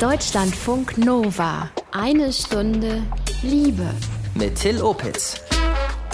Deutschlandfunk Nova. Eine Stunde Liebe. Mit Till Opitz.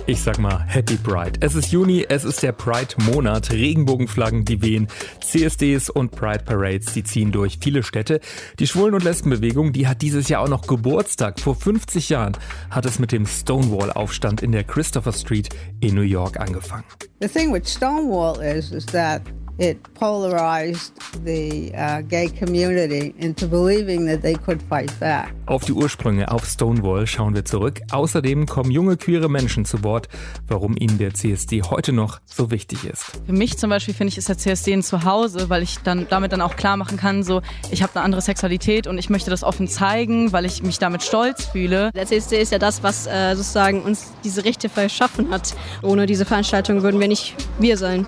Ich sag mal Happy Pride. Es ist Juni, es ist der Pride-Monat. Regenbogenflaggen, die wehen, CSDs und Pride Parades, die ziehen durch viele Städte. Die Schwulen- und Lesbenbewegung, die hat dieses Jahr auch noch Geburtstag. Vor 50 Jahren hat es mit dem Stonewall-Aufstand in der Christopher Street in New York angefangen. The thing with Stonewall is, is that it polarized the uh, gay community into believing that they could fight back. Auf die Ursprünge auf Stonewall schauen wir zurück. Außerdem kommen junge queere Menschen zu Wort, warum ihnen der CSD heute noch so wichtig ist. Für mich zum Beispiel finde ich, ist der CSD ein Zuhause, weil ich dann damit dann auch klar machen kann, so ich habe eine andere Sexualität und ich möchte das offen zeigen, weil ich mich damit stolz fühle. Der CSD ist ja das, was äh, sozusagen uns diese Rechte verschaffen hat. Ohne diese Veranstaltung würden wir nicht wir sein.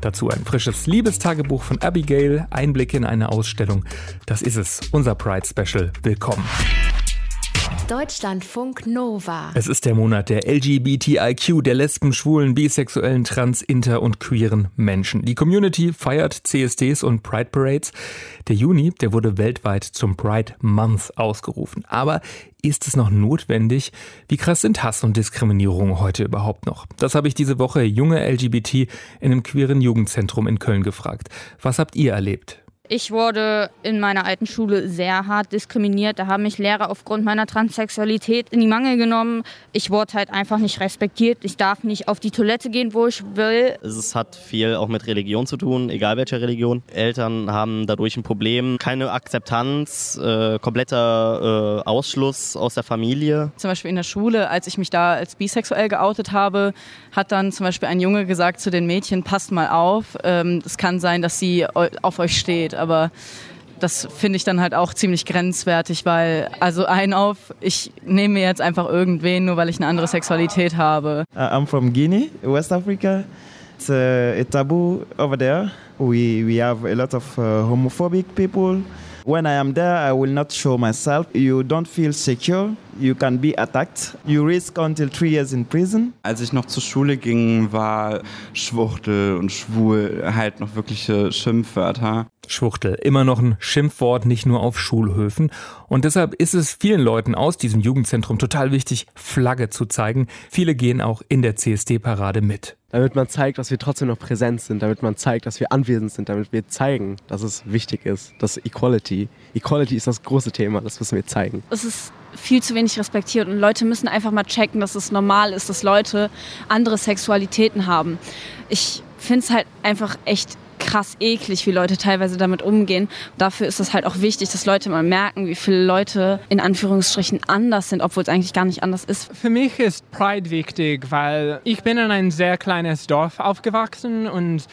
Dazu ein frisches Liebestagebuch von Abigail, Einblick in eine Ausstellung. Das ist es, unser Pride Special. Willkommen. Deutschlandfunk Nova. Es ist der Monat der LGBTIQ, der Lesben, Schwulen, Bisexuellen, Trans, Inter und queeren Menschen. Die Community feiert CSDs und Pride Parades. Der Juni, der wurde weltweit zum Pride Month ausgerufen. Aber ist es noch notwendig? Wie krass sind Hass und Diskriminierung heute überhaupt noch? Das habe ich diese Woche junge LGBT in einem queeren Jugendzentrum in Köln gefragt. Was habt ihr erlebt? Ich wurde in meiner alten Schule sehr hart diskriminiert. Da haben mich Lehrer aufgrund meiner Transsexualität in die Mangel genommen. Ich wurde halt einfach nicht respektiert. Ich darf nicht auf die Toilette gehen, wo ich will. Es hat viel auch mit Religion zu tun, egal welche Religion. Eltern haben dadurch ein Problem. Keine Akzeptanz, äh, kompletter äh, Ausschluss aus der Familie. Zum Beispiel in der Schule, als ich mich da als bisexuell geoutet habe, hat dann zum Beispiel ein Junge gesagt zu den Mädchen, passt mal auf. Ähm, es kann sein, dass sie auf euch steht aber das finde ich dann halt auch ziemlich grenzwertig, weil also ein auf, ich nehme mir jetzt einfach irgendwen, nur weil ich eine andere Sexualität habe. Uh, I'm from Guinea, West Africa. It's a, a taboo over there. We, we have a lot of uh, homophobic people. When I am there, I will not show myself. You don't feel secure. You can be attacked. You risk until three years in prison. Als ich noch zur Schule ging, war Schwuchtel und Schwul halt noch wirkliche Schimpfwörter. Schwuchtel, immer noch ein Schimpfwort, nicht nur auf Schulhöfen. Und deshalb ist es vielen Leuten aus diesem Jugendzentrum total wichtig, Flagge zu zeigen. Viele gehen auch in der CSD-Parade mit. Damit man zeigt, dass wir trotzdem noch präsent sind, damit man zeigt, dass wir anwesend sind, damit wir zeigen, dass es wichtig ist, dass Equality, Equality ist das große Thema, das müssen wir zeigen. Es ist viel zu wenig respektiert und Leute müssen einfach mal checken, dass es normal ist, dass Leute andere Sexualitäten haben. Ich finde es halt einfach echt krass eklig, wie Leute teilweise damit umgehen. Dafür ist es halt auch wichtig, dass Leute mal merken, wie viele Leute in Anführungsstrichen anders sind, obwohl es eigentlich gar nicht anders ist. Für mich ist Pride wichtig, weil ich bin in ein sehr kleines Dorf aufgewachsen und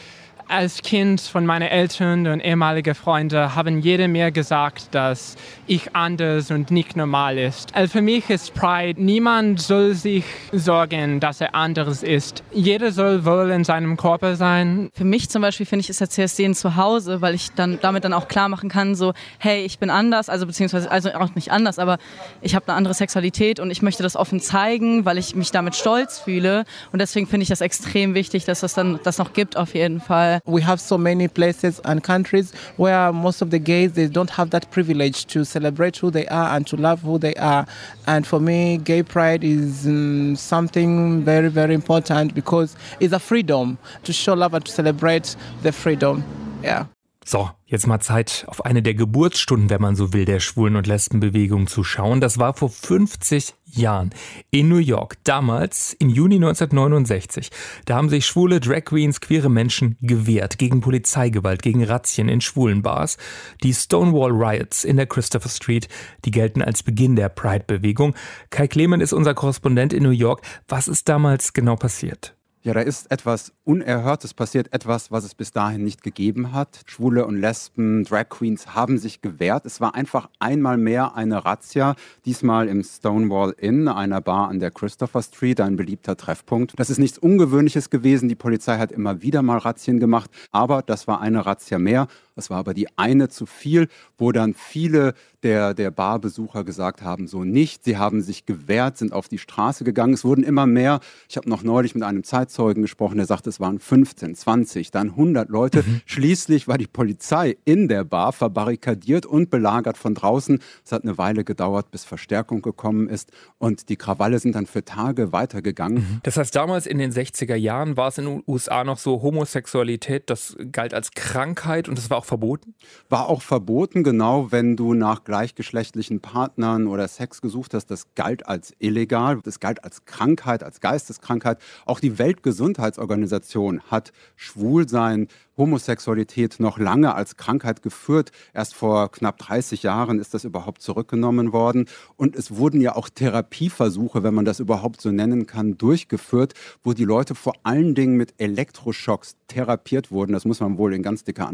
als Kind von meinen Eltern und ehemaligen Freunden haben jede mir gesagt, dass ich anders und nicht normal ist. Also für mich ist Pride, niemand soll sich sorgen, dass er anders ist. Jeder soll wohl in seinem Körper sein. Für mich zum Beispiel finde ich, ist der CSD ein Zuhause, weil ich dann damit dann auch klar machen kann, so, hey, ich bin anders, also beziehungsweise also auch nicht anders, aber ich habe eine andere Sexualität und ich möchte das offen zeigen, weil ich mich damit stolz fühle. Und deswegen finde ich das extrem wichtig, dass es dann das noch gibt auf jeden Fall. We have so many places and countries where most of the gays they don't have that privilege to celebrate who they are and to love who they are. And for me, gay pride is um, something very very important because it's a freedom to show love and to celebrate the freedom. Yeah. So, jetzt mal Zeit, auf eine der Geburtsstunden, wenn man so will, der Schwulen- und Lesbenbewegung zu schauen. Das war vor 50 Jahren in New York, damals im Juni 1969. Da haben sich schwule Drag Queens, queere Menschen gewehrt gegen Polizeigewalt, gegen Razzien in schwulen Bars. Die Stonewall Riots in der Christopher Street, die gelten als Beginn der Pride-Bewegung. Kai Clement ist unser Korrespondent in New York. Was ist damals genau passiert? Ja, da ist etwas Unerhörtes passiert, etwas, was es bis dahin nicht gegeben hat. Schwule und Lesben, Drag Queens haben sich gewehrt. Es war einfach einmal mehr eine Razzia, diesmal im Stonewall Inn, einer Bar an der Christopher Street, ein beliebter Treffpunkt. Das ist nichts Ungewöhnliches gewesen. Die Polizei hat immer wieder mal Razzien gemacht, aber das war eine Razzia mehr. Es war aber die eine zu viel, wo dann viele der, der Barbesucher gesagt haben, so nicht. Sie haben sich gewehrt, sind auf die Straße gegangen. Es wurden immer mehr. Ich habe noch neulich mit einem Zeitzeugen gesprochen, der sagte, es waren 15, 20, dann 100 Leute. Mhm. Schließlich war die Polizei in der Bar verbarrikadiert und belagert von draußen. Es hat eine Weile gedauert, bis Verstärkung gekommen ist und die Krawalle sind dann für Tage weitergegangen. Mhm. Das heißt, damals in den 60er Jahren war es in den USA noch so Homosexualität, das galt als Krankheit und das war auch verboten? War auch verboten, genau, wenn du nach gleichgeschlechtlichen Partnern oder Sex gesucht hast, das galt als illegal, das galt als Krankheit, als Geisteskrankheit. Auch die Weltgesundheitsorganisation hat Schwulsein Homosexualität noch lange als Krankheit geführt. Erst vor knapp 30 Jahren ist das überhaupt zurückgenommen worden. Und es wurden ja auch Therapieversuche, wenn man das überhaupt so nennen kann, durchgeführt, wo die Leute vor allen Dingen mit Elektroschocks therapiert wurden. Das muss man wohl in ganz dicke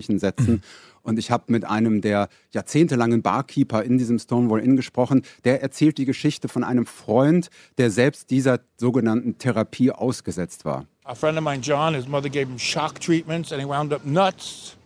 Anführungszeichen setzen. Mhm. Und ich habe mit einem der jahrzehntelangen Barkeeper in diesem Stonewall Inn gesprochen. Der erzählt die Geschichte von einem Freund, der selbst dieser sogenannten Therapie ausgesetzt war. a friend of mine, John, his mother gave him shock treatments and he wound up nuts.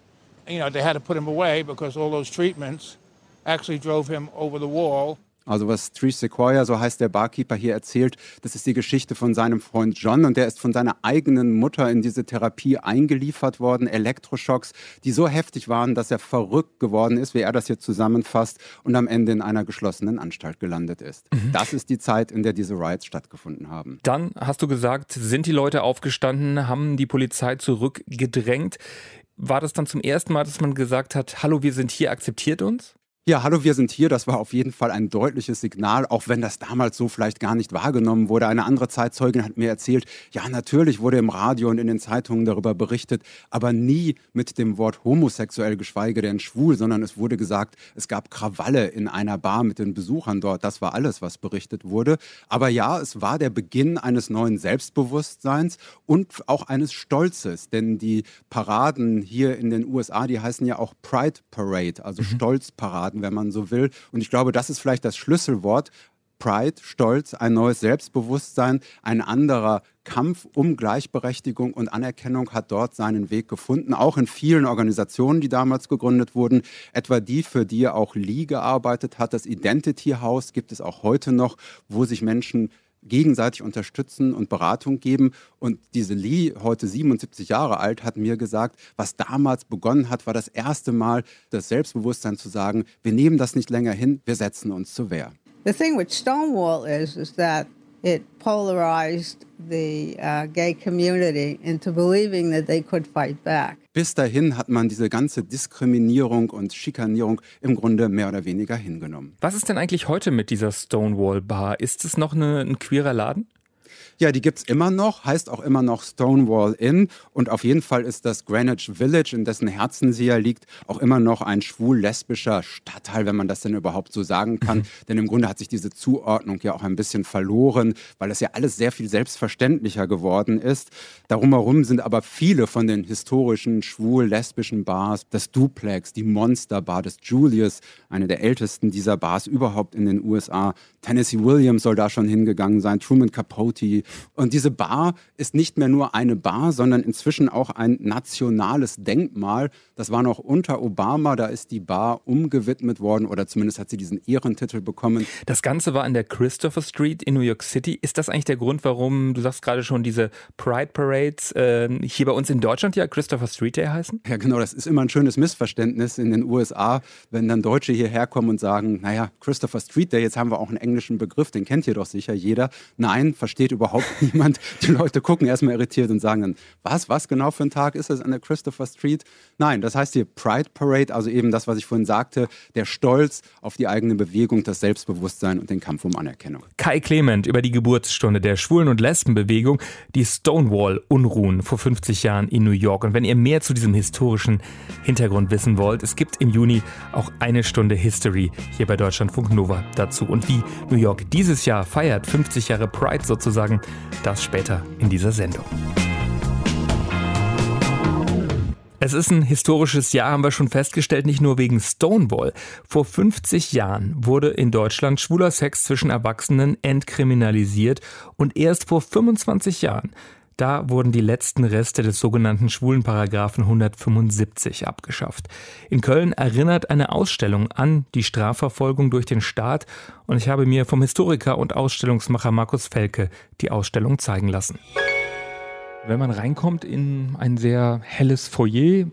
You know, they had to put him away because all those treatments actually drove him over the wall. Also was Trish Sequoia, so heißt der Barkeeper hier erzählt, das ist die Geschichte von seinem Freund John und der ist von seiner eigenen Mutter in diese Therapie eingeliefert worden, Elektroschocks, die so heftig waren, dass er verrückt geworden ist, wie er das hier zusammenfasst und am Ende in einer geschlossenen Anstalt gelandet ist. Mhm. Das ist die Zeit, in der diese Riots stattgefunden haben. Dann hast du gesagt, sind die Leute aufgestanden, haben die Polizei zurückgedrängt. War das dann zum ersten Mal, dass man gesagt hat, hallo, wir sind hier, akzeptiert uns? Ja, hallo, wir sind hier. Das war auf jeden Fall ein deutliches Signal, auch wenn das damals so vielleicht gar nicht wahrgenommen wurde. Eine andere Zeitzeugin hat mir erzählt, ja, natürlich wurde im Radio und in den Zeitungen darüber berichtet, aber nie mit dem Wort homosexuell, geschweige denn schwul, sondern es wurde gesagt, es gab Krawalle in einer Bar mit den Besuchern dort. Das war alles, was berichtet wurde. Aber ja, es war der Beginn eines neuen Selbstbewusstseins und auch eines Stolzes, denn die Paraden hier in den USA, die heißen ja auch Pride Parade, also mhm. Stolzparaden. Grundlagen, wenn man so will. Und ich glaube, das ist vielleicht das Schlüsselwort. Pride, Stolz, ein neues Selbstbewusstsein, ein anderer Kampf um Gleichberechtigung und Anerkennung hat dort seinen Weg gefunden, auch in vielen Organisationen, die damals gegründet wurden, etwa die, für die auch Lee gearbeitet hat. Das Identity House gibt es auch heute noch, wo sich Menschen gegenseitig unterstützen und Beratung geben. Und diese Lee, heute 77 Jahre alt, hat mir gesagt, was damals begonnen hat, war das erste Mal das Selbstbewusstsein zu sagen, wir nehmen das nicht länger hin, wir setzen uns zur Wehr. The thing with Stonewall is, is that it polarized the uh, gay community into believing that they could fight back. Bis dahin hat man diese ganze Diskriminierung und Schikanierung im Grunde mehr oder weniger hingenommen. Was ist denn eigentlich heute mit dieser Stonewall Bar? Ist es noch eine, ein queerer Laden? Ja, die gibt es immer noch, heißt auch immer noch Stonewall Inn. Und auf jeden Fall ist das Greenwich Village, in dessen Herzen sie ja liegt, auch immer noch ein schwul-lesbischer Stadtteil, wenn man das denn überhaupt so sagen kann. Mhm. Denn im Grunde hat sich diese Zuordnung ja auch ein bisschen verloren, weil es ja alles sehr viel selbstverständlicher geworden ist. Darum herum sind aber viele von den historischen schwul-lesbischen Bars, das Duplex, die Monster Bar, das Julius, eine der ältesten dieser Bars überhaupt in den USA. Tennessee Williams soll da schon hingegangen sein, Truman Capote, und diese Bar ist nicht mehr nur eine Bar, sondern inzwischen auch ein nationales Denkmal. Das war noch unter Obama, da ist die Bar umgewidmet worden oder zumindest hat sie diesen Ehrentitel bekommen. Das Ganze war in der Christopher Street in New York City. Ist das eigentlich der Grund, warum, du sagst gerade schon, diese Pride Parades äh, hier bei uns in Deutschland ja Christopher Street Day heißen? Ja, genau, das ist immer ein schönes Missverständnis in den USA, wenn dann Deutsche hierher kommen und sagen, naja, Christopher Street Day, jetzt haben wir auch einen englischen Begriff, den kennt hier doch sicher jeder. Nein, versteht überhaupt überhaupt niemand. Die Leute gucken erstmal irritiert und sagen dann, was, was genau für ein Tag ist das an der Christopher Street? Nein, das heißt hier Pride Parade, also eben das, was ich vorhin sagte, der Stolz auf die eigene Bewegung, das Selbstbewusstsein und den Kampf um Anerkennung. Kai Clement über die Geburtsstunde der Schwulen- und Lesbenbewegung, die Stonewall-Unruhen vor 50 Jahren in New York. Und wenn ihr mehr zu diesem historischen Hintergrund wissen wollt, es gibt im Juni auch eine Stunde History hier bei Deutschlandfunk Nova dazu. Und wie New York dieses Jahr feiert, 50 Jahre Pride sozusagen, sagen, das später in dieser Sendung. Es ist ein historisches Jahr, haben wir schon festgestellt, nicht nur wegen Stonewall. Vor 50 Jahren wurde in Deutschland schwuler Sex zwischen Erwachsenen entkriminalisiert und erst vor 25 Jahren Da wurden die letzten Reste des sogenannten Schwulenparagraphen 175 abgeschafft. In Köln erinnert eine Ausstellung an die Strafverfolgung durch den Staat und ich habe mir vom Historiker und Ausstellungsmacher Markus Felke die Ausstellung zeigen lassen. Wenn man reinkommt in ein sehr helles Foyer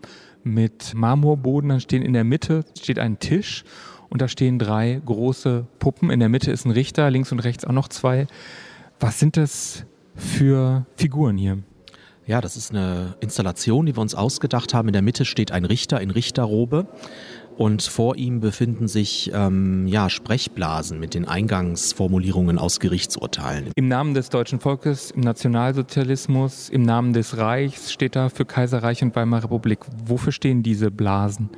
mit Marmorboden, dann stehen in der Mitte steht ein Tisch und da stehen drei große Puppen. In der Mitte ist ein Richter, links und rechts auch noch zwei. Was sind das für Figuren hier? Ja, das ist eine Installation, die wir uns ausgedacht haben. In der Mitte steht ein Richter in Richterrobe und vor ihm befinden sich ähm, ja, Sprechblasen mit den Eingangsformulierungen aus Gerichtsurteilen. Im Namen des deutschen Volkes, im Nationalsozialismus, im Namen des Reichs steht da für Kaiserreich und Weimarer Republik. Wofür stehen diese Blasen?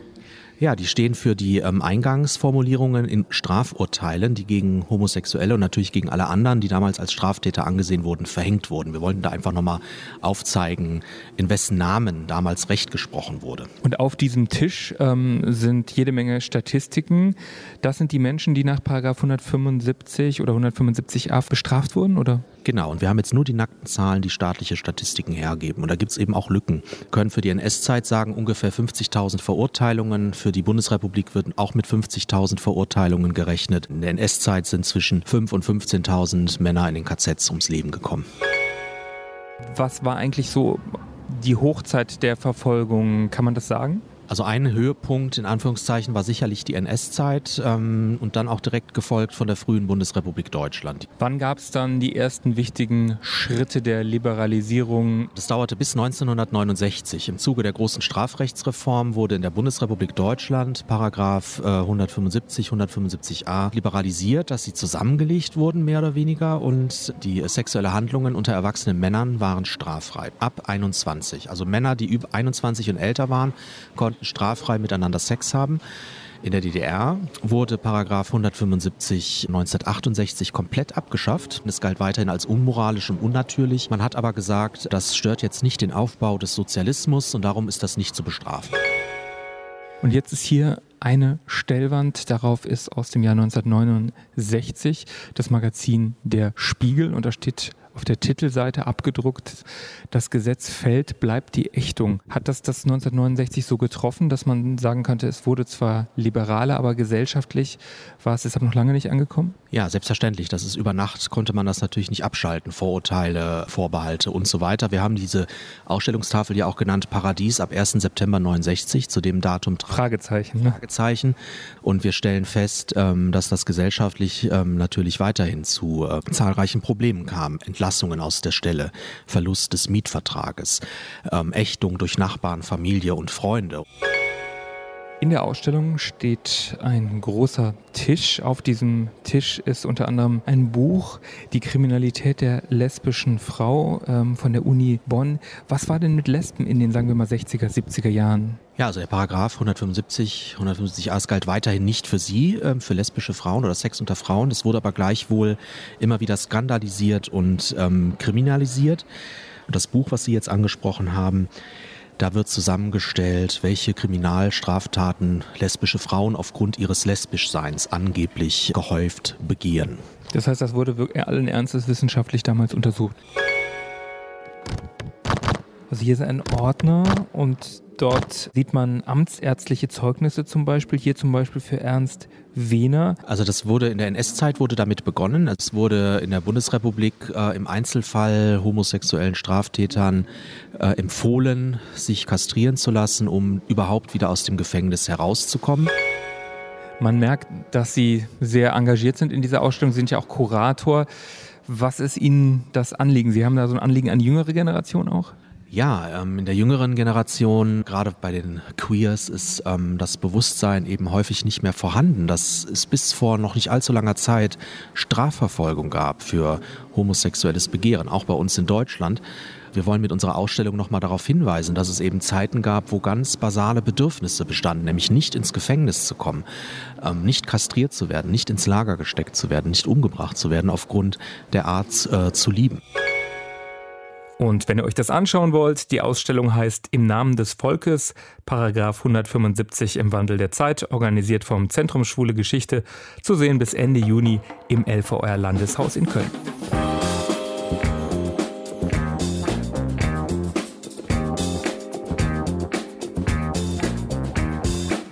Ja, die stehen für die ähm, Eingangsformulierungen in Strafurteilen, die gegen Homosexuelle und natürlich gegen alle anderen, die damals als Straftäter angesehen wurden, verhängt wurden. Wir wollten da einfach nochmal aufzeigen, in wessen Namen damals Recht gesprochen wurde. Und auf diesem Tisch ähm, sind jede Menge Statistiken. Das sind die Menschen, die nach 175 oder 175a bestraft wurden, oder? Genau, und wir haben jetzt nur die nackten Zahlen, die staatliche Statistiken hergeben. Und da gibt es eben auch Lücken. Wir können für die NS-Zeit sagen, ungefähr 50.000 Verurteilungen. Für die Bundesrepublik wird auch mit 50.000 Verurteilungen gerechnet. In der NS-Zeit sind zwischen 5.000 und 15.000 Männer in den KZs ums Leben gekommen. Was war eigentlich so die Hochzeit der Verfolgung? Kann man das sagen? Also ein Höhepunkt in Anführungszeichen war sicherlich die NS-Zeit ähm, und dann auch direkt gefolgt von der frühen Bundesrepublik Deutschland. Wann gab es dann die ersten wichtigen Schritte der Liberalisierung? Das dauerte bis 1969. Im Zuge der großen Strafrechtsreform wurde in der Bundesrepublik Deutschland Paragraph äh, 175, 175a liberalisiert, dass sie zusammengelegt wurden, mehr oder weniger, und die äh, sexuelle Handlungen unter erwachsenen Männern waren straffrei. Ab 21. Also Männer, die über 21 und älter waren, konnten konnten straffrei miteinander Sex haben. In der DDR wurde Paragraph 175 1968 komplett abgeschafft. Es galt weiterhin als unmoralisch und unnatürlich. Man hat aber gesagt, das stört jetzt nicht den Aufbau des Sozialismus und darum ist das nicht zu bestrafen. Und jetzt ist hier eine Stellwand. Darauf ist aus dem Jahr 1969 das Magazin Der Spiegel und da steht auf der Titelseite abgedruckt, das Gesetz fällt, bleibt die Ächtung. Hat das das 1969 so getroffen, dass man sagen könnte, es wurde zwar liberaler, aber gesellschaftlich war es deshalb noch lange nicht angekommen? Ja, selbstverständlich. Das ist über Nacht konnte man das natürlich nicht abschalten. Vorurteile, Vorbehalte und so weiter. Wir haben diese Ausstellungstafel ja auch genannt Paradies ab 1. September 69, zu dem Datum Fragezeichen. Ne? Fragezeichen. Und wir stellen fest, ähm, dass das gesellschaftlich ähm, natürlich weiterhin zu äh, zahlreichen Problemen kam. Entlassungen aus der Stelle, Verlust des Mietvertrages, ähm, Ächtung durch Nachbarn, Familie und Freunde. In der Ausstellung steht ein großer Tisch. Auf diesem Tisch ist unter anderem ein Buch, Die Kriminalität der lesbischen Frau ähm, von der Uni Bonn. Was war denn mit Lesben in den, sagen wir mal, 60er, 70er Jahren? Ja, also der Paragraph 175, 150a galt weiterhin nicht für sie, äh, für lesbische Frauen oder Sex unter Frauen. Das wurde aber gleichwohl immer wieder skandalisiert und ähm, kriminalisiert. Und das Buch, was Sie jetzt angesprochen haben, da wird zusammengestellt, welche Kriminalstraftaten lesbische Frauen aufgrund ihres Lesbischseins angeblich gehäuft begehen. Das heißt, das wurde allen Ernstes wissenschaftlich damals untersucht. Also hier ist ein Ordner und dort sieht man amtsärztliche Zeugnisse zum Beispiel. Hier zum Beispiel für Ernst Wehner. Also das wurde in der NS-Zeit wurde damit begonnen. Es wurde in der Bundesrepublik äh, im Einzelfall homosexuellen Straftätern äh, empfohlen, sich kastrieren zu lassen, um überhaupt wieder aus dem Gefängnis herauszukommen. Man merkt, dass Sie sehr engagiert sind in dieser Ausstellung, Sie sind ja auch Kurator. Was ist Ihnen das Anliegen? Sie haben da so ein Anliegen an die jüngere Generation auch? Ja, ähm, in der jüngeren Generation, gerade bei den Queers, ist ähm, das Bewusstsein eben häufig nicht mehr vorhanden, dass es bis vor noch nicht allzu langer Zeit Strafverfolgung gab für homosexuelles Begehren, auch bei uns in Deutschland. Wir wollen mit unserer Ausstellung nochmal darauf hinweisen, dass es eben Zeiten gab, wo ganz basale Bedürfnisse bestanden, nämlich nicht ins Gefängnis zu kommen, ähm, nicht kastriert zu werden, nicht ins Lager gesteckt zu werden, nicht umgebracht zu werden aufgrund der Art äh, zu lieben. Und wenn ihr euch das anschauen wollt, die Ausstellung heißt Im Namen des Volkes, Paragraph 175 im Wandel der Zeit, organisiert vom Zentrum Schwule Geschichte, zu sehen bis Ende Juni im LVR Landeshaus in Köln.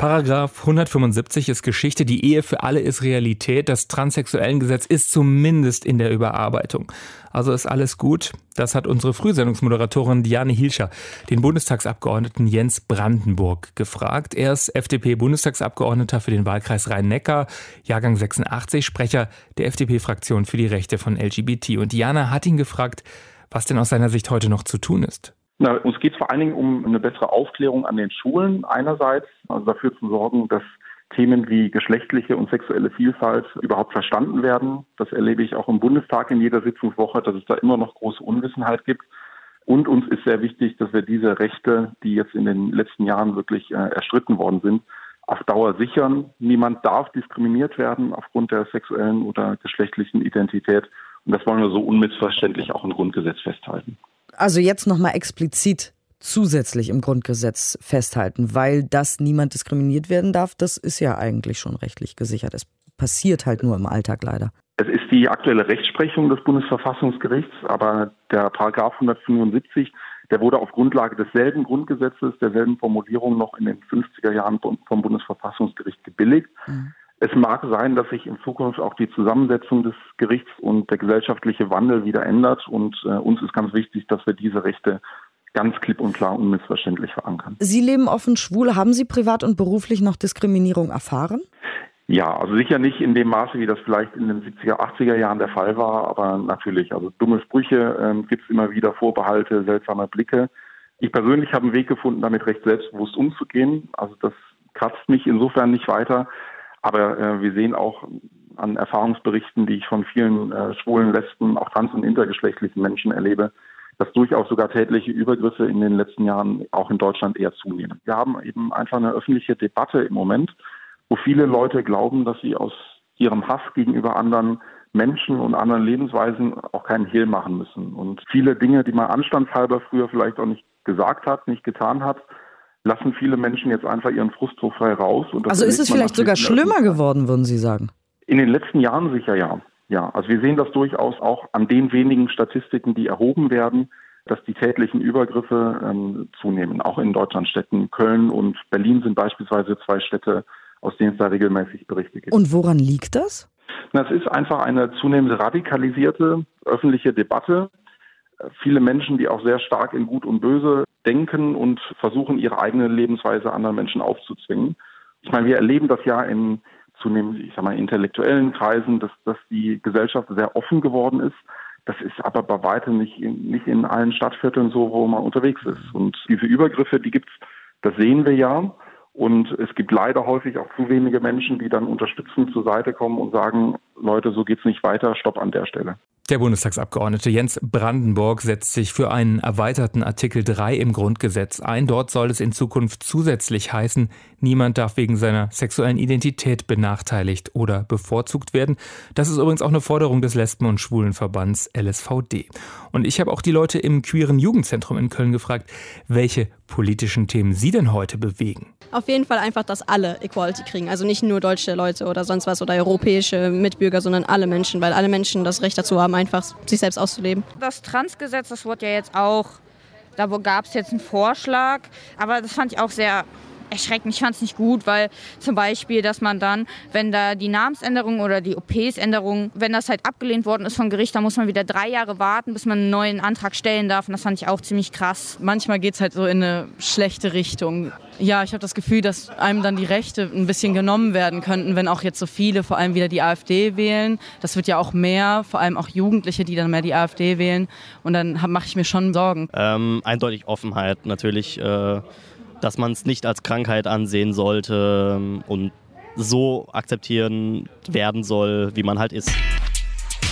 Paragraph 175 ist Geschichte, die Ehe für alle ist Realität, das Transsexuellengesetz ist zumindest in der Überarbeitung. Also ist alles gut. Das hat unsere Frühsendungsmoderatorin Diane Hilscher den Bundestagsabgeordneten Jens Brandenburg gefragt. Er ist FDP-Bundestagsabgeordneter für den Wahlkreis Rhein-Neckar, Jahrgang 86, Sprecher der FDP-Fraktion für die Rechte von LGBT. Und Diane hat ihn gefragt, was denn aus seiner Sicht heute noch zu tun ist. Na, uns geht es vor allen Dingen um eine bessere Aufklärung an den Schulen einerseits, also dafür zu sorgen, dass Themen wie geschlechtliche und sexuelle Vielfalt überhaupt verstanden werden. Das erlebe ich auch im Bundestag in jeder Sitzungswoche, dass es da immer noch große Unwissenheit gibt. Und uns ist sehr wichtig, dass wir diese Rechte, die jetzt in den letzten Jahren wirklich äh, erstritten worden sind, auf Dauer sichern. Niemand darf diskriminiert werden aufgrund der sexuellen oder geschlechtlichen Identität. Und das wollen wir so unmissverständlich auch im Grundgesetz festhalten also jetzt nochmal explizit zusätzlich im Grundgesetz festhalten, weil das niemand diskriminiert werden darf, das ist ja eigentlich schon rechtlich gesichert. Es passiert halt nur im Alltag leider. Es ist die aktuelle Rechtsprechung des Bundesverfassungsgerichts, aber der Paragraph 175, der wurde auf Grundlage desselben Grundgesetzes, derselben Formulierung noch in den 50er Jahren vom Bundesverfassungsgericht gebilligt. Mhm. Es mag sein, dass sich in Zukunft auch die Zusammensetzung des Gerichts und der gesellschaftliche Wandel wieder ändert. Und äh, uns ist ganz wichtig, dass wir diese Rechte ganz klipp und klar unmissverständlich verankern. Sie leben offen schwul. Haben Sie privat und beruflich noch Diskriminierung erfahren? Ja, also sicher nicht in dem Maße, wie das vielleicht in den 70er, 80er Jahren der Fall war, aber natürlich. Also dumme Sprüche ähm, gibt es immer wieder, Vorbehalte, seltsame Blicke. Ich persönlich habe einen Weg gefunden, damit recht selbstbewusst umzugehen. Also das kratzt mich insofern nicht weiter. Aber äh, wir sehen auch an Erfahrungsberichten, die ich von vielen äh, schwulen, lesben, auch trans- und intergeschlechtlichen Menschen erlebe, dass durchaus sogar tätliche Übergriffe in den letzten Jahren auch in Deutschland eher zunehmen. Wir haben eben einfach eine öffentliche Debatte im Moment, wo viele Leute glauben, dass sie aus ihrem Hass gegenüber anderen Menschen und anderen Lebensweisen auch keinen Hehl machen müssen. Und viele Dinge, die man anstandshalber früher vielleicht auch nicht gesagt hat, nicht getan hat, lassen viele Menschen jetzt einfach ihren Frust so frei raus. also ist es vielleicht sogar schlimmer geworden, würden Sie sagen? In den letzten Jahren sicher ja. Ja, also wir sehen das durchaus auch an den wenigen Statistiken, die erhoben werden, dass die tätlichen Übergriffe ähm, zunehmen. Auch in Deutschlandstädten. Köln und Berlin sind beispielsweise zwei Städte, aus denen es da regelmäßig Berichte gibt. Und woran liegt das? Das ist einfach eine zunehmend radikalisierte öffentliche Debatte. Viele Menschen, die auch sehr stark in Gut und Böse denken und versuchen, ihre eigene Lebensweise anderen Menschen aufzuzwingen. Ich meine, wir erleben das ja in zunehmend, ich sag mal, intellektuellen Kreisen, dass, dass die Gesellschaft sehr offen geworden ist. Das ist aber bei weitem nicht in, nicht in allen Stadtvierteln so, wo man unterwegs ist. Und diese Übergriffe, die gibt's, das sehen wir ja. Und es gibt leider häufig auch zu wenige Menschen, die dann unterstützend zur Seite kommen und sagen, Leute, so geht's nicht weiter, stopp an der Stelle. Der Bundestagsabgeordnete Jens Brandenburg setzt sich für einen erweiterten Artikel 3 im Grundgesetz ein. Dort soll es in Zukunft zusätzlich heißen, niemand darf wegen seiner sexuellen Identität benachteiligt oder bevorzugt werden. Das ist übrigens auch eine Forderung des Lesben- und Schwulenverbands LSVD. Und ich habe auch die Leute im queeren Jugendzentrum in Köln gefragt, welche politischen Themen sie denn heute bewegen. Auf jeden Fall einfach, dass alle Equality kriegen. Also nicht nur deutsche Leute oder sonst was oder europäische Mitbürger, sondern alle Menschen, weil alle Menschen das Recht dazu haben, einfach sich selbst auszuleben. Das Transgesetz, das wurde ja jetzt auch, da gab es jetzt einen Vorschlag, aber das fand ich auch sehr erschreckend. Ich fand es nicht gut, weil zum Beispiel, dass man dann, wenn da die Namensänderung oder die OPs-Änderung, wenn das halt abgelehnt worden ist vom Gericht, dann muss man wieder drei Jahre warten, bis man einen neuen Antrag stellen darf. Und das fand ich auch ziemlich krass. Manchmal geht es halt so in eine schlechte Richtung. Ja, ich habe das Gefühl, dass einem dann die Rechte ein bisschen genommen werden könnten, wenn auch jetzt so viele vor allem wieder die AfD wählen. Das wird ja auch mehr, vor allem auch Jugendliche, die dann mehr die AfD wählen. Und dann mache ich mir schon Sorgen. Ähm, eindeutig Offenheit natürlich. Äh dass man es nicht als Krankheit ansehen sollte ähm, und so akzeptieren werden soll, wie man halt ist.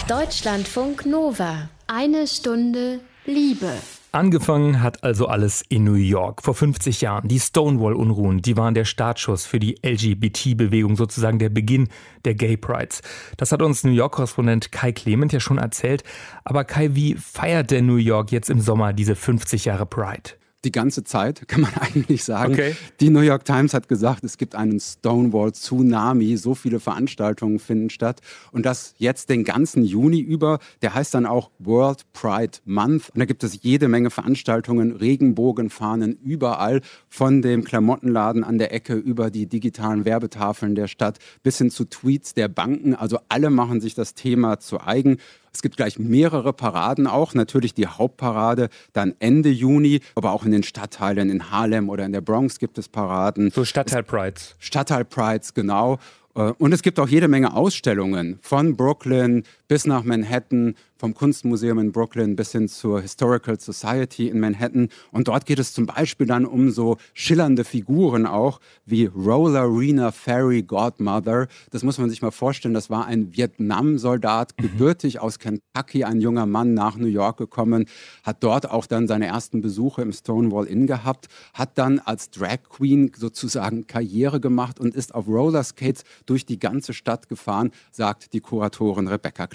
Deutschlandfunk Nova. Eine Stunde Liebe. Angefangen hat also alles in New York vor 50 Jahren. Die Stonewall-Unruhen, die waren der Startschuss für die LGBT-Bewegung, sozusagen der Beginn der Gay Prides. Das hat uns New York-Korrespondent Kai Clement ja schon erzählt. Aber Kai, wie feiert denn New York jetzt im Sommer diese 50 Jahre Pride? Die ganze Zeit, kann man eigentlich sagen. Okay. Die New York Times hat gesagt, es gibt einen Stonewall-Tsunami. So viele Veranstaltungen finden statt. Und das jetzt den ganzen Juni über. Der heißt dann auch World Pride Month. Und da gibt es jede Menge Veranstaltungen, Regenbogenfahnen überall. Von dem Klamottenladen an der Ecke über die digitalen Werbetafeln der Stadt bis hin zu Tweets der Banken. Also alle machen sich das Thema zu eigen. Es gibt gleich mehrere Paraden auch. Natürlich die Hauptparade dann Ende Juni, aber auch in den Stadtteilen in Harlem oder in der Bronx gibt es Paraden. So Stadtteil-Prides. Stadtteil-Prides, genau. Äh, Und es gibt auch jede Menge Ausstellungen von Brooklyn bis nach Manhattan, vom Kunstmuseum in Brooklyn bis hin zur Historical Society in Manhattan. Und dort geht es zum Beispiel dann um so schillernde Figuren auch wie Roller Rena Fairy Godmother. Das muss man sich mal vorstellen. Das war ein Vietnam-Soldat, gebürtig aus Kentucky, ein junger Mann nach New York gekommen, hat dort auch dann seine ersten Besuche im Stonewall Inn gehabt, hat dann als Drag Queen sozusagen Karriere gemacht und ist auf Rollerskates durch die ganze Stadt gefahren, sagt die Kuratorin Rebecca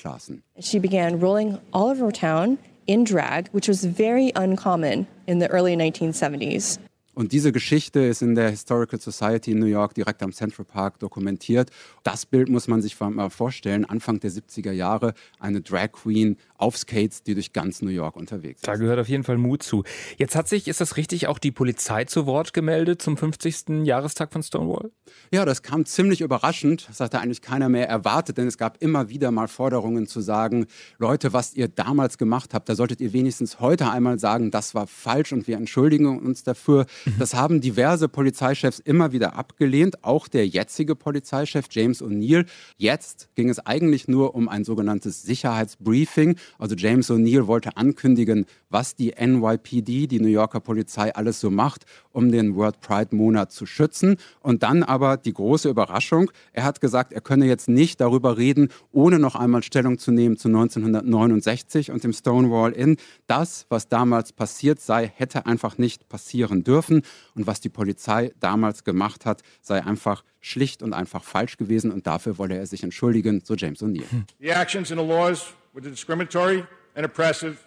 She began rolling all over town in drag, which was very uncommon in the early 1970s. Und diese Geschichte ist in der Historical Society in New York direkt am Central Park dokumentiert. Das Bild muss man sich mal vorstellen. Anfang der 70er Jahre eine Drag Queen auf Skates, die durch ganz New York unterwegs ist. Da gehört auf jeden Fall Mut zu. Jetzt hat sich, ist das richtig, auch die Polizei zu Wort gemeldet zum 50. Jahrestag von Stonewall? Ja, das kam ziemlich überraschend. Das hatte eigentlich keiner mehr erwartet, denn es gab immer wieder mal Forderungen zu sagen, Leute, was ihr damals gemacht habt, da solltet ihr wenigstens heute einmal sagen, das war falsch und wir entschuldigen uns dafür. Das haben diverse Polizeichefs immer wieder abgelehnt, auch der jetzige Polizeichef James O'Neill. Jetzt ging es eigentlich nur um ein sogenanntes Sicherheitsbriefing. Also James O'Neill wollte ankündigen, was die NYPD, die New Yorker Polizei, alles so macht, um den World Pride Monat zu schützen. Und dann aber die große Überraschung, er hat gesagt, er könne jetzt nicht darüber reden, ohne noch einmal Stellung zu nehmen zu 1969 und dem Stonewall Inn. Das, was damals passiert sei, hätte einfach nicht passieren dürfen. Und was die Polizei damals gemacht hat, sei einfach schlicht und einfach falsch gewesen. Und dafür wolle er sich entschuldigen, so James O'Neill. The actions and the laws were discriminatory and oppressive,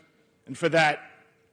and for that,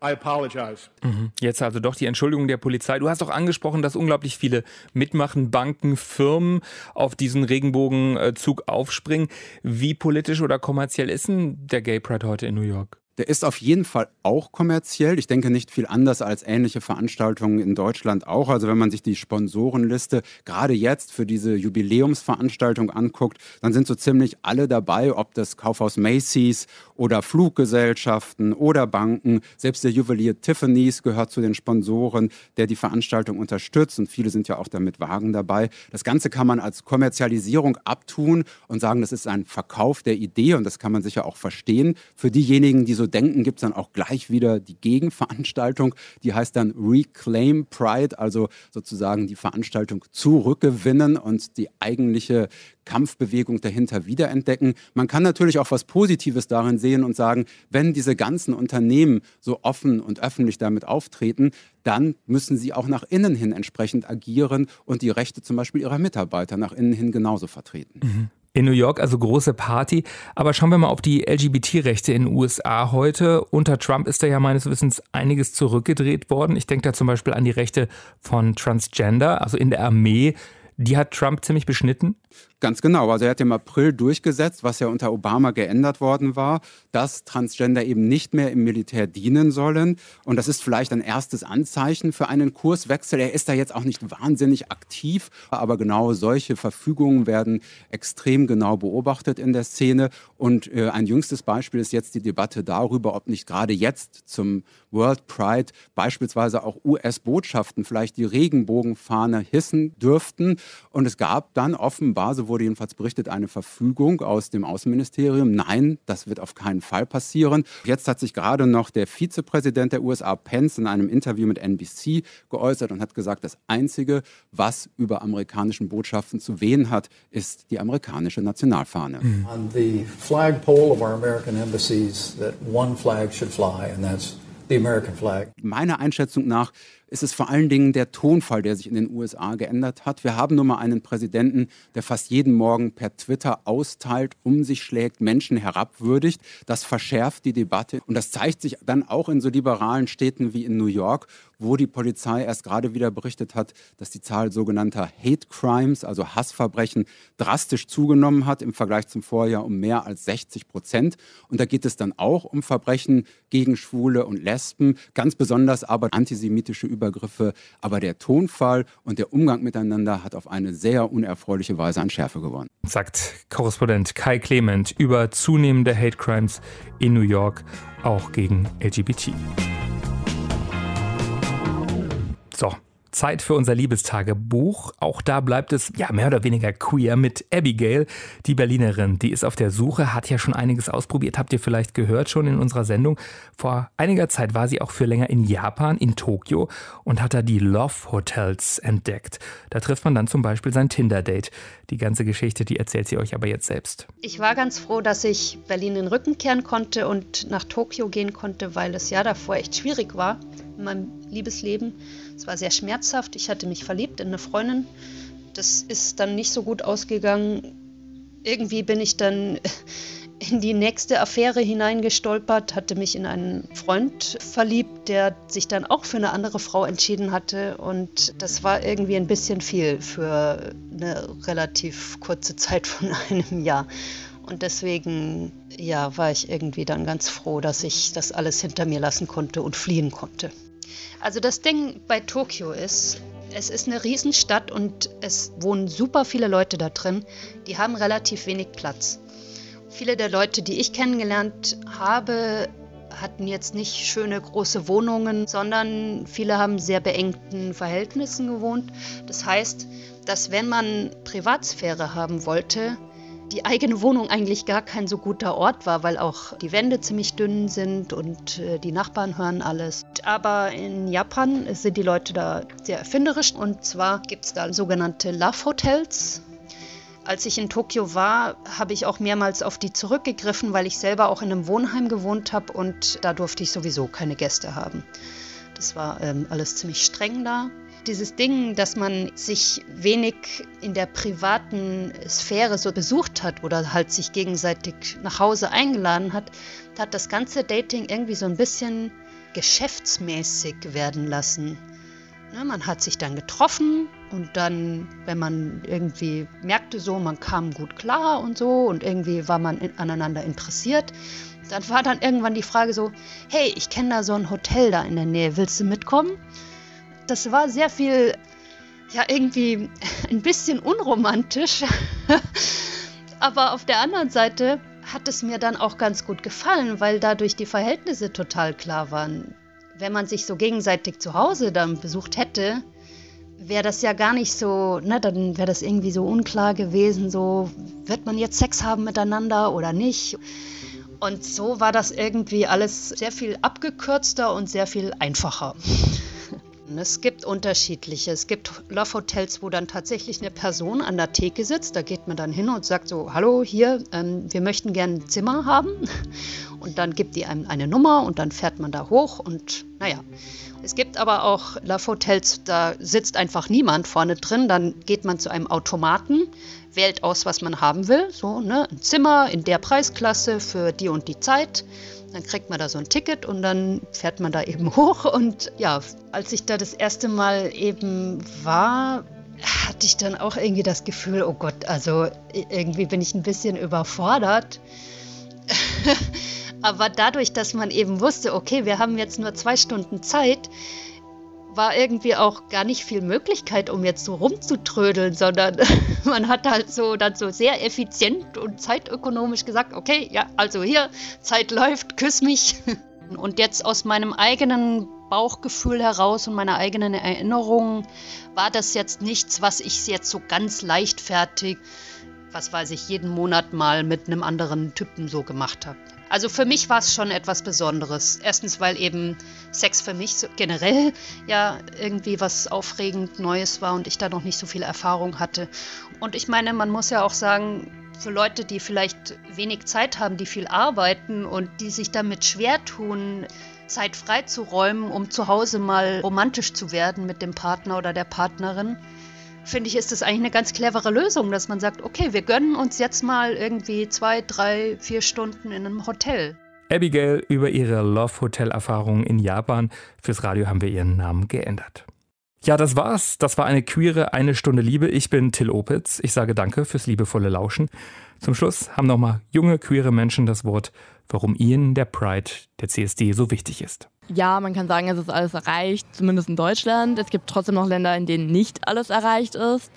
I apologize. Mhm. Jetzt also doch die Entschuldigung der Polizei. Du hast auch angesprochen, dass unglaublich viele mitmachen, Banken, Firmen auf diesen Regenbogenzug aufspringen. Wie politisch oder kommerziell ist denn der Gay Pride heute in New York? Der ist auf jeden Fall auch kommerziell. Ich denke nicht viel anders als ähnliche Veranstaltungen in Deutschland auch. Also wenn man sich die Sponsorenliste gerade jetzt für diese Jubiläumsveranstaltung anguckt, dann sind so ziemlich alle dabei, ob das Kaufhaus Macy's oder Fluggesellschaften oder Banken. Selbst der Juwelier Tiffany's gehört zu den Sponsoren, der die Veranstaltung unterstützt. Und viele sind ja auch damit Wagen dabei. Das Ganze kann man als Kommerzialisierung abtun und sagen, das ist ein Verkauf der Idee und das kann man sicher auch verstehen. Für diejenigen, die so denken, gibt es dann auch gleich wieder die Gegenveranstaltung. Die heißt dann Reclaim Pride, also sozusagen die Veranstaltung zurückgewinnen und die eigentliche Kampfbewegung dahinter wiederentdecken. Man kann natürlich auch was Positives darin sehen und sagen, wenn diese ganzen Unternehmen so offen und öffentlich damit auftreten, dann müssen sie auch nach innen hin entsprechend agieren und die Rechte zum Beispiel ihrer Mitarbeiter nach innen hin genauso vertreten. In New York also große Party. Aber schauen wir mal auf die LGBT-Rechte in den USA heute. Unter Trump ist da ja meines Wissens einiges zurückgedreht worden. Ich denke da zum Beispiel an die Rechte von Transgender, also in der Armee. Die hat Trump ziemlich beschnitten. Ganz genau. Also er hat im April durchgesetzt, was ja unter Obama geändert worden war, dass Transgender eben nicht mehr im Militär dienen sollen. Und das ist vielleicht ein erstes Anzeichen für einen Kurswechsel. Er ist da jetzt auch nicht wahnsinnig aktiv, aber genau solche Verfügungen werden extrem genau beobachtet in der Szene. Und äh, ein jüngstes Beispiel ist jetzt die Debatte darüber, ob nicht gerade jetzt zum World Pride beispielsweise auch US-Botschaften vielleicht die Regenbogenfahne hissen dürften. Und es gab dann offenbar, so wurde jedenfalls berichtet, eine Verfügung aus dem Außenministerium. Nein, das wird auf keinen Fall passieren. Jetzt hat sich gerade noch der Vizepräsident der USA, Pence, in einem Interview mit NBC geäußert und hat gesagt, das Einzige, was über amerikanischen Botschaften zu wehen hat, ist die amerikanische Nationalfahne. On the flagpole of our American embassies, that one flag should fly, and that's. Meiner Einschätzung nach ist es vor allen Dingen der Tonfall, der sich in den USA geändert hat. Wir haben nun mal einen Präsidenten, der fast jeden Morgen per Twitter austeilt, um sich schlägt, Menschen herabwürdigt. Das verschärft die Debatte und das zeigt sich dann auch in so liberalen Städten wie in New York, wo die Polizei erst gerade wieder berichtet hat, dass die Zahl sogenannter Hate Crimes, also Hassverbrechen, drastisch zugenommen hat im Vergleich zum Vorjahr um mehr als 60 Prozent. Und da geht es dann auch um Verbrechen gegen Schwule und Lesben, ganz besonders aber antisemitische Übergriffe. Aber der Tonfall und der Umgang miteinander hat auf eine sehr unerfreuliche Weise an Schärfe gewonnen. Sagt Korrespondent Kai Clement über zunehmende Hate Crimes in New York, auch gegen LGBT. Zeit für unser Liebestagebuch. Auch da bleibt es ja mehr oder weniger queer mit Abigail, die Berlinerin. Die ist auf der Suche, hat ja schon einiges ausprobiert, habt ihr vielleicht gehört schon in unserer Sendung. Vor einiger Zeit war sie auch für länger in Japan, in Tokio und hat da die Love Hotels entdeckt. Da trifft man dann zum Beispiel sein Tinder-Date. Die ganze Geschichte, die erzählt sie euch aber jetzt selbst. Ich war ganz froh, dass ich Berlin in den Rücken kehren konnte und nach Tokio gehen konnte, weil es ja davor echt schwierig war in meinem Liebesleben. Es war sehr schmerzhaft. Ich hatte mich verliebt in eine Freundin. Das ist dann nicht so gut ausgegangen. Irgendwie bin ich dann in die nächste Affäre hineingestolpert, hatte mich in einen Freund verliebt, der sich dann auch für eine andere Frau entschieden hatte. Und das war irgendwie ein bisschen viel für eine relativ kurze Zeit von einem Jahr. Und deswegen, ja, war ich irgendwie dann ganz froh, dass ich das alles hinter mir lassen konnte und fliehen konnte. Also das Ding bei Tokio ist, es ist eine Riesenstadt und es wohnen super viele Leute da drin. Die haben relativ wenig Platz. Viele der Leute, die ich kennengelernt habe, hatten jetzt nicht schöne große Wohnungen, sondern viele haben sehr beengten Verhältnissen gewohnt. Das heißt, dass wenn man Privatsphäre haben wollte, die eigene Wohnung eigentlich gar kein so guter Ort war, weil auch die Wände ziemlich dünn sind und äh, die Nachbarn hören alles. Aber in Japan sind die Leute da sehr erfinderisch und zwar gibt es da sogenannte Love Hotels. Als ich in Tokio war, habe ich auch mehrmals auf die zurückgegriffen, weil ich selber auch in einem Wohnheim gewohnt habe und da durfte ich sowieso keine Gäste haben. Das war ähm, alles ziemlich streng da dieses Ding, dass man sich wenig in der privaten Sphäre so besucht hat oder halt sich gegenseitig nach Hause eingeladen hat, hat das ganze Dating irgendwie so ein bisschen geschäftsmäßig werden lassen. Ne, man hat sich dann getroffen und dann, wenn man irgendwie merkte, so, man kam gut klar und so und irgendwie war man in, aneinander interessiert, dann war dann irgendwann die Frage so, hey, ich kenne da so ein Hotel da in der Nähe, willst du mitkommen? das war sehr viel, ja, irgendwie ein bisschen unromantisch. Aber auf der anderen Seite hat es mir dann auch ganz gut gefallen, weil dadurch die Verhältnisse total klar waren. Wenn man sich so gegenseitig zu Hause dann besucht hätte, wäre das ja gar nicht so, ne, dann wäre das irgendwie so unklar gewesen, so wird man jetzt Sex haben miteinander oder nicht. Und so war das irgendwie alles sehr viel abgekürzter und sehr viel einfacher. Es gibt unterschiedliche. Es gibt Love Hotels, wo dann tatsächlich eine Person an der Theke sitzt. Da geht man dann hin und sagt so, hallo, hier, ähm, wir möchten gerne ein Zimmer haben. Und dann gibt die einem eine Nummer und dann fährt man da hoch und naja. Es gibt aber auch Love Hotels, da sitzt einfach niemand vorne drin. Dann geht man zu einem Automaten, wählt aus, was man haben will. So, ne, ein Zimmer in der Preisklasse für die und die Zeit. Dann kriegt man da so ein Ticket und dann fährt man da eben hoch. Und ja, als ich da das erste Mal eben war, hatte ich dann auch irgendwie das Gefühl, oh Gott, also irgendwie bin ich ein bisschen überfordert. Aber dadurch, dass man eben wusste, okay, wir haben jetzt nur zwei Stunden Zeit, war irgendwie auch gar nicht viel Möglichkeit, um jetzt so rumzutrödeln, sondern man hat halt so dann so sehr effizient und zeitökonomisch gesagt, okay, ja, also hier, Zeit läuft, küss mich. Und jetzt aus meinem eigenen Bauchgefühl heraus und meiner eigenen Erinnerung war das jetzt nichts, was ich jetzt so ganz leichtfertig, was weiß ich, jeden Monat mal mit einem anderen Typen so gemacht habe. Also für mich war es schon etwas Besonderes. Erstens, weil eben Sex für mich so generell ja irgendwie was aufregend Neues war und ich da noch nicht so viel Erfahrung hatte. Und ich meine, man muss ja auch sagen, für Leute, die vielleicht wenig Zeit haben, die viel arbeiten und die sich damit schwer tun, Zeit freizuräumen, um zu Hause mal romantisch zu werden mit dem Partner oder der Partnerin, finde ich, ist das eigentlich eine ganz clevere Lösung, dass man sagt, okay, wir gönnen uns jetzt mal irgendwie zwei, drei, vier Stunden in einem Hotel. Abigail über ihre Love Hotel Erfahrungen in Japan. Fürs Radio haben wir ihren Namen geändert. Ja, das war's. Das war eine queere eine Stunde Liebe. Ich bin Till Opitz. Ich sage danke fürs liebevolle Lauschen. Zum Schluss haben nochmal junge queere Menschen das Wort, warum ihnen der Pride der CSD so wichtig ist. Ja, man kann sagen, es ist alles erreicht, zumindest in Deutschland. Es gibt trotzdem noch Länder, in denen nicht alles erreicht ist.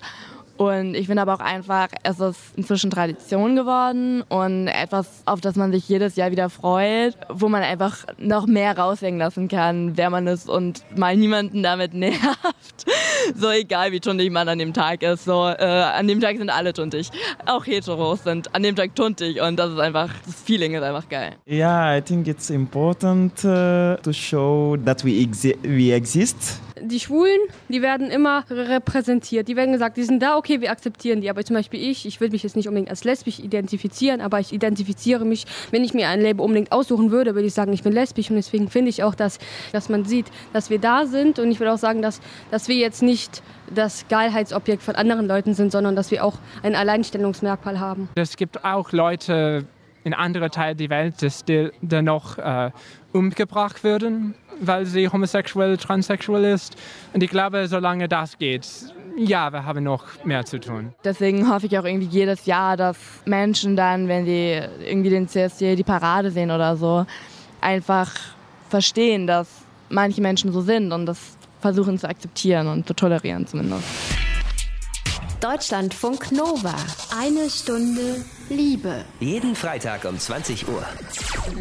Und ich finde aber auch einfach, es ist inzwischen Tradition geworden und etwas, auf das man sich jedes Jahr wieder freut, wo man einfach noch mehr raushängen lassen kann, wer man ist und mal niemanden damit nervt. So egal, wie tuntig man an dem Tag ist. So, äh, an dem Tag sind alle tuntig. Auch Heteros sind an dem Tag tuntig und das ist einfach, das Feeling ist einfach geil. Yeah, I think it's important uh, to show that we, exi we exist die Schwulen, die werden immer repräsentiert. Die werden gesagt, die sind da, okay, wir akzeptieren die. Aber zum Beispiel ich, ich will mich jetzt nicht unbedingt als lesbisch identifizieren, aber ich identifiziere mich, wenn ich mir ein Leben unbedingt aussuchen würde, würde ich sagen, ich bin lesbisch. Und deswegen finde ich auch, dass, dass man sieht, dass wir da sind. Und ich würde auch sagen, dass, dass wir jetzt nicht das Geilheitsobjekt von anderen Leuten sind, sondern dass wir auch ein Alleinstellungsmerkmal haben. Es gibt auch Leute in anderen Teilen der Welt, die dennoch äh, umgebracht würden weil sie homosexuell, transsexuell ist. Und ich glaube, solange das geht, ja, wir haben noch mehr zu tun. Deswegen hoffe ich auch irgendwie jedes Jahr, dass Menschen dann, wenn die irgendwie den CSD, die Parade sehen oder so, einfach verstehen, dass manche Menschen so sind und das versuchen zu akzeptieren und zu tolerieren zumindest. Deutschlandfunk Nova. Eine Stunde Liebe. Jeden Freitag um 20 Uhr.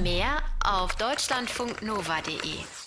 Mehr auf deutschlandfunknova.de.